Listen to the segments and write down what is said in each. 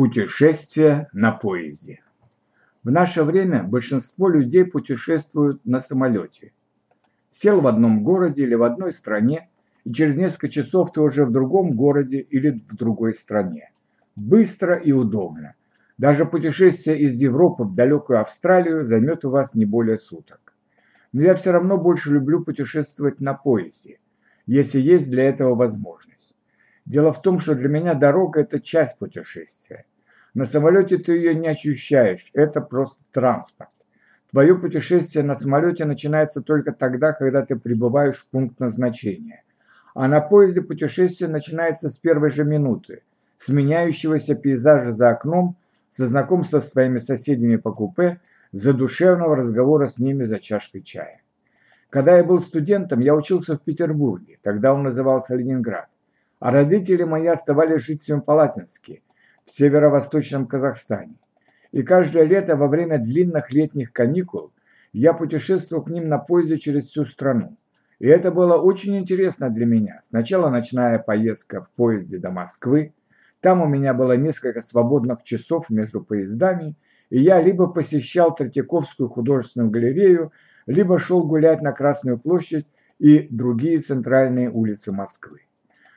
Путешествие на поезде. В наше время большинство людей путешествуют на самолете. Сел в одном городе или в одной стране, и через несколько часов ты уже в другом городе или в другой стране. Быстро и удобно. Даже путешествие из Европы в далекую Австралию займет у вас не более суток. Но я все равно больше люблю путешествовать на поезде, если есть для этого возможность. Дело в том, что для меня дорога – это часть путешествия. На самолете ты ее не ощущаешь, это просто транспорт. Твое путешествие на самолете начинается только тогда, когда ты прибываешь в пункт назначения. А на поезде путешествие начинается с первой же минуты, с меняющегося пейзажа за окном, со знакомства с своими соседями по купе, за душевного разговора с ними за чашкой чая. Когда я был студентом, я учился в Петербурге, тогда он назывался Ленинград а родители мои оставались жить в Семипалатинске, в северо-восточном Казахстане. И каждое лето во время длинных летних каникул я путешествовал к ним на поезде через всю страну. И это было очень интересно для меня. Сначала ночная поездка в поезде до Москвы. Там у меня было несколько свободных часов между поездами, и я либо посещал Третьяковскую художественную галерею, либо шел гулять на Красную площадь и другие центральные улицы Москвы.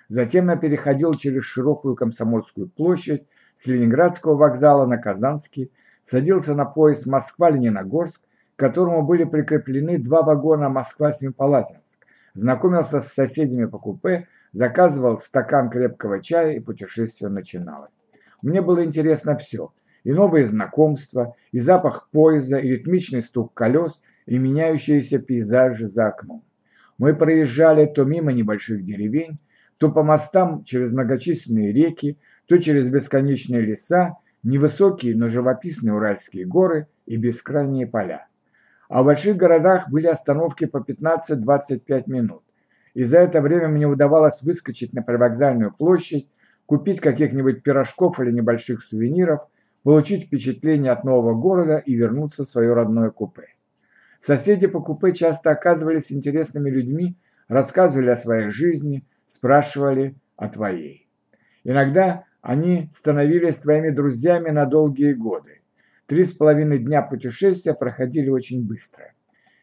Затем я переходил через широкую Комсомольскую площадь с Ленинградского вокзала на Казанский, садился на поезд Москва-Лениногорск, к которому были прикреплены два вагона Москва-Семипалатинск, знакомился с соседями по купе, заказывал стакан крепкого чая и путешествие начиналось. Мне было интересно все – и новые знакомства, и запах поезда, и ритмичный стук колес, и меняющиеся пейзажи за окном. Мы проезжали то мимо небольших деревень, то по мостам через многочисленные реки, то через бесконечные леса, невысокие, но живописные Уральские горы и бескрайние поля. А в больших городах были остановки по 15-25 минут. И за это время мне удавалось выскочить на привокзальную площадь, купить каких-нибудь пирожков или небольших сувениров, получить впечатление от нового города и вернуться в свое родное купе. Соседи по купе часто оказывались интересными людьми, рассказывали о своей жизни, спрашивали о твоей. Иногда они становились твоими друзьями на долгие годы. Три с половиной дня путешествия проходили очень быстро.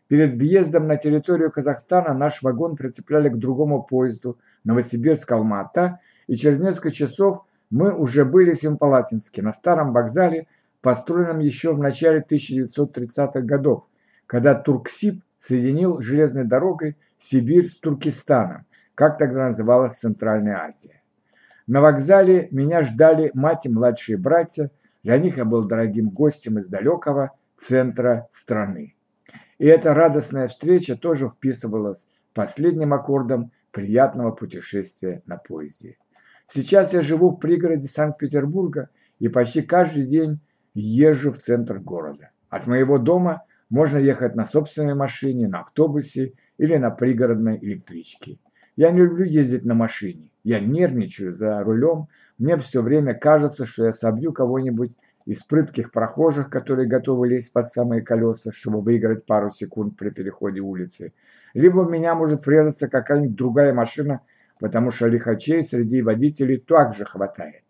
Перед въездом на территорию Казахстана наш вагон прицепляли к другому поезду Новосибирск-Алмата, и через несколько часов мы уже были в Семпалатинске, на старом вокзале, построенном еще в начале 1930-х годов, когда Турксиб соединил железной дорогой Сибирь с Туркестаном, как тогда называлась Центральная Азия. На вокзале меня ждали мать и младшие братья, для них я был дорогим гостем из далекого центра страны. И эта радостная встреча тоже вписывалась последним аккордом приятного путешествия на поезде. Сейчас я живу в пригороде Санкт-Петербурга и почти каждый день езжу в центр города. От моего дома можно ехать на собственной машине, на автобусе или на пригородной электричке. Я не люблю ездить на машине. Я нервничаю за рулем. Мне все время кажется, что я собью кого-нибудь из прытких прохожих, которые готовы лезть под самые колеса, чтобы выиграть пару секунд при переходе улицы. Либо в меня может врезаться какая-нибудь другая машина, потому что лихачей среди водителей также хватает.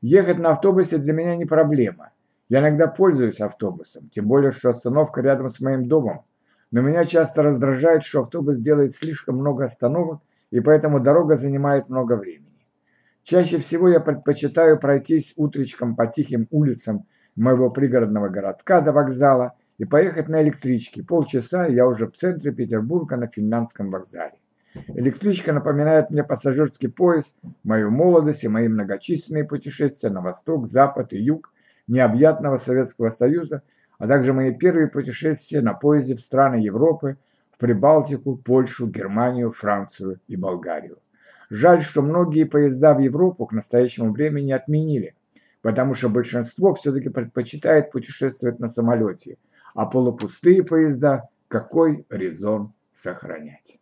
Ехать на автобусе для меня не проблема. Я иногда пользуюсь автобусом, тем более, что остановка рядом с моим домом. Но меня часто раздражает, что автобус делает слишком много остановок, и поэтому дорога занимает много времени. Чаще всего я предпочитаю пройтись утречком по тихим улицам моего пригородного городка до вокзала и поехать на электричке. Полчаса, я уже в центре Петербурга на финляндском вокзале. Электричка напоминает мне пассажирский поезд, мою молодость и мои многочисленные путешествия на восток, запад и юг необъятного Советского Союза, а также мои первые путешествия на поезде в страны Европы, Прибалтику, Польшу, Германию, Францию и Болгарию. Жаль, что многие поезда в Европу к настоящему времени отменили, потому что большинство все-таки предпочитает путешествовать на самолете, а полупустые поезда какой резон сохранять.